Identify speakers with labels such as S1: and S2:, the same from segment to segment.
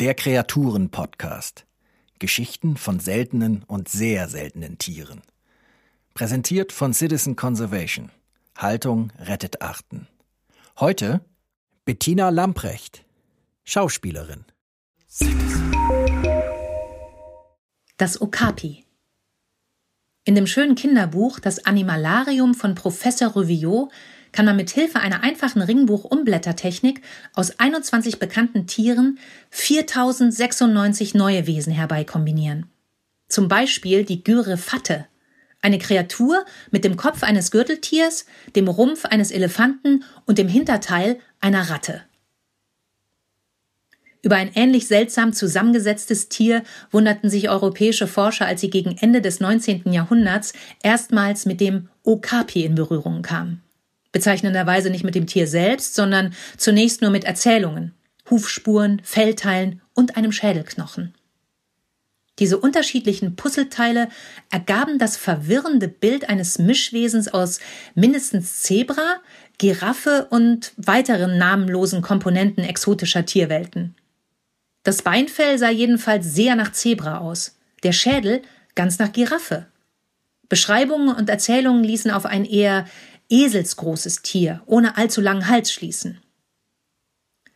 S1: Der Kreaturen-Podcast. Geschichten von seltenen und sehr seltenen Tieren. Präsentiert von Citizen Conservation. Haltung rettet Arten. Heute Bettina Lamprecht, Schauspielerin.
S2: Das Okapi. In dem schönen Kinderbuch Das Animalarium von Professor Revillot kann man mit Hilfe einer einfachen Ringbuch-Umblättertechnik aus 21 bekannten Tieren 4096 neue Wesen herbeikombinieren. Zum Beispiel die Gyrefatte, eine Kreatur mit dem Kopf eines Gürteltiers, dem Rumpf eines Elefanten und dem Hinterteil einer Ratte. Über ein ähnlich seltsam zusammengesetztes Tier wunderten sich europäische Forscher, als sie gegen Ende des 19. Jahrhunderts erstmals mit dem Okapi in Berührung kamen bezeichnenderweise nicht mit dem Tier selbst, sondern zunächst nur mit Erzählungen, Hufspuren, Fellteilen und einem Schädelknochen. Diese unterschiedlichen Puzzleteile ergaben das verwirrende Bild eines Mischwesens aus mindestens Zebra, Giraffe und weiteren namenlosen Komponenten exotischer Tierwelten. Das Beinfell sah jedenfalls sehr nach Zebra aus, der Schädel ganz nach Giraffe. Beschreibungen und Erzählungen ließen auf ein eher eselsgroßes Tier ohne allzu langen Hals schließen.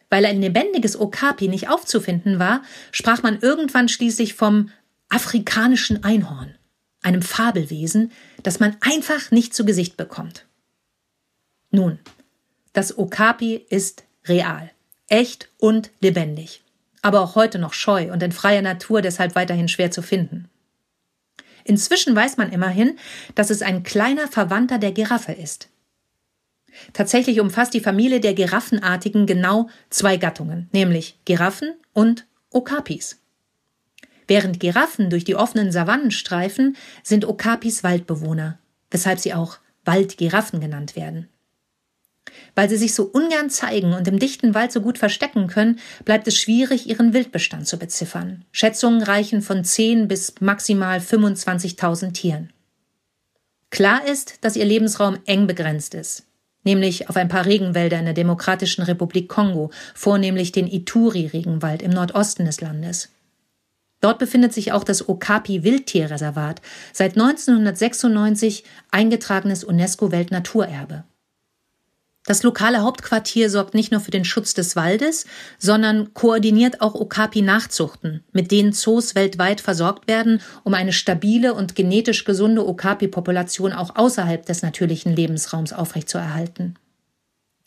S2: Weil ein lebendiges Okapi nicht aufzufinden war, sprach man irgendwann schließlich vom afrikanischen Einhorn, einem Fabelwesen, das man einfach nicht zu Gesicht bekommt. Nun, das Okapi ist real, echt und lebendig, aber auch heute noch scheu und in freier Natur deshalb weiterhin schwer zu finden. Inzwischen weiß man immerhin, dass es ein kleiner Verwandter der Giraffe ist. Tatsächlich umfasst die Familie der Giraffenartigen genau zwei Gattungen, nämlich Giraffen und Okapis. Während Giraffen durch die offenen Savannen streifen, sind Okapis Waldbewohner, weshalb sie auch Waldgiraffen genannt werden. Weil sie sich so ungern zeigen und im dichten Wald so gut verstecken können, bleibt es schwierig, ihren Wildbestand zu beziffern. Schätzungen reichen von 10 bis maximal 25.000 Tieren. Klar ist, dass ihr Lebensraum eng begrenzt ist, nämlich auf ein paar Regenwälder in der Demokratischen Republik Kongo, vornehmlich den Ituri-Regenwald im Nordosten des Landes. Dort befindet sich auch das Okapi-Wildtierreservat, seit 1996 eingetragenes UNESCO-Weltnaturerbe. Das lokale Hauptquartier sorgt nicht nur für den Schutz des Waldes, sondern koordiniert auch Okapi-Nachzuchten, mit denen Zoos weltweit versorgt werden, um eine stabile und genetisch gesunde Okapi-Population auch außerhalb des natürlichen Lebensraums aufrechtzuerhalten.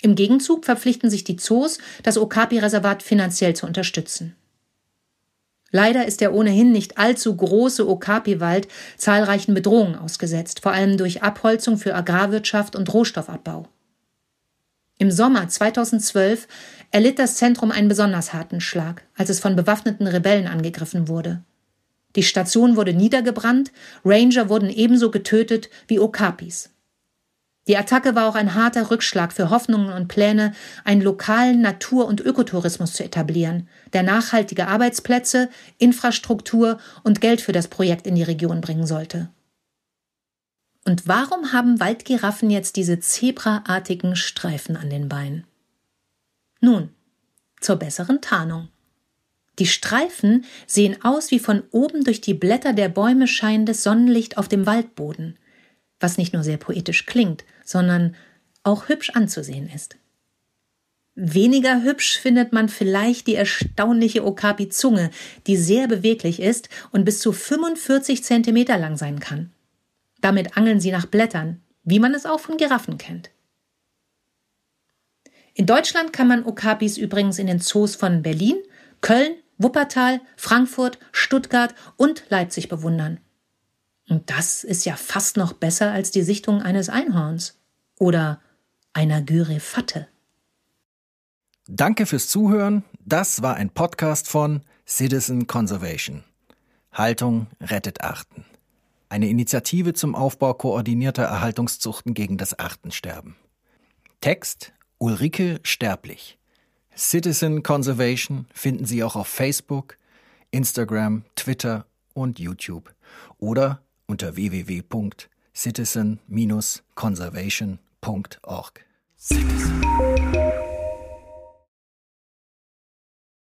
S2: Im Gegenzug verpflichten sich die Zoos, das Okapi-Reservat finanziell zu unterstützen. Leider ist der ohnehin nicht allzu große Okapi-Wald zahlreichen Bedrohungen ausgesetzt, vor allem durch Abholzung für Agrarwirtschaft und Rohstoffabbau. Im Sommer 2012 erlitt das Zentrum einen besonders harten Schlag, als es von bewaffneten Rebellen angegriffen wurde. Die Station wurde niedergebrannt, Ranger wurden ebenso getötet wie Okapis. Die Attacke war auch ein harter Rückschlag für Hoffnungen und Pläne, einen lokalen Natur- und Ökotourismus zu etablieren, der nachhaltige Arbeitsplätze, Infrastruktur und Geld für das Projekt in die Region bringen sollte. Und warum haben Waldgiraffen jetzt diese zebraartigen Streifen an den Beinen? Nun, zur besseren Tarnung. Die Streifen sehen aus wie von oben durch die Blätter der Bäume scheinendes Sonnenlicht auf dem Waldboden, was nicht nur sehr poetisch klingt, sondern auch hübsch anzusehen ist. Weniger hübsch findet man vielleicht die erstaunliche Okapi-Zunge, die sehr beweglich ist und bis zu 45 Zentimeter lang sein kann. Damit angeln sie nach Blättern, wie man es auch von Giraffen kennt. In Deutschland kann man Okapis übrigens in den Zoos von Berlin, Köln, Wuppertal, Frankfurt, Stuttgart und Leipzig bewundern. Und das ist ja fast noch besser als die Sichtung eines Einhorns oder einer Gyrefatte.
S1: Danke fürs Zuhören. Das war ein Podcast von Citizen Conservation. Haltung rettet Arten eine Initiative zum Aufbau koordinierter Erhaltungszuchten gegen das Artensterben. Text Ulrike Sterblich. Citizen Conservation finden Sie auch auf Facebook, Instagram, Twitter und YouTube oder unter www.citizen-conservation.org. Citizen.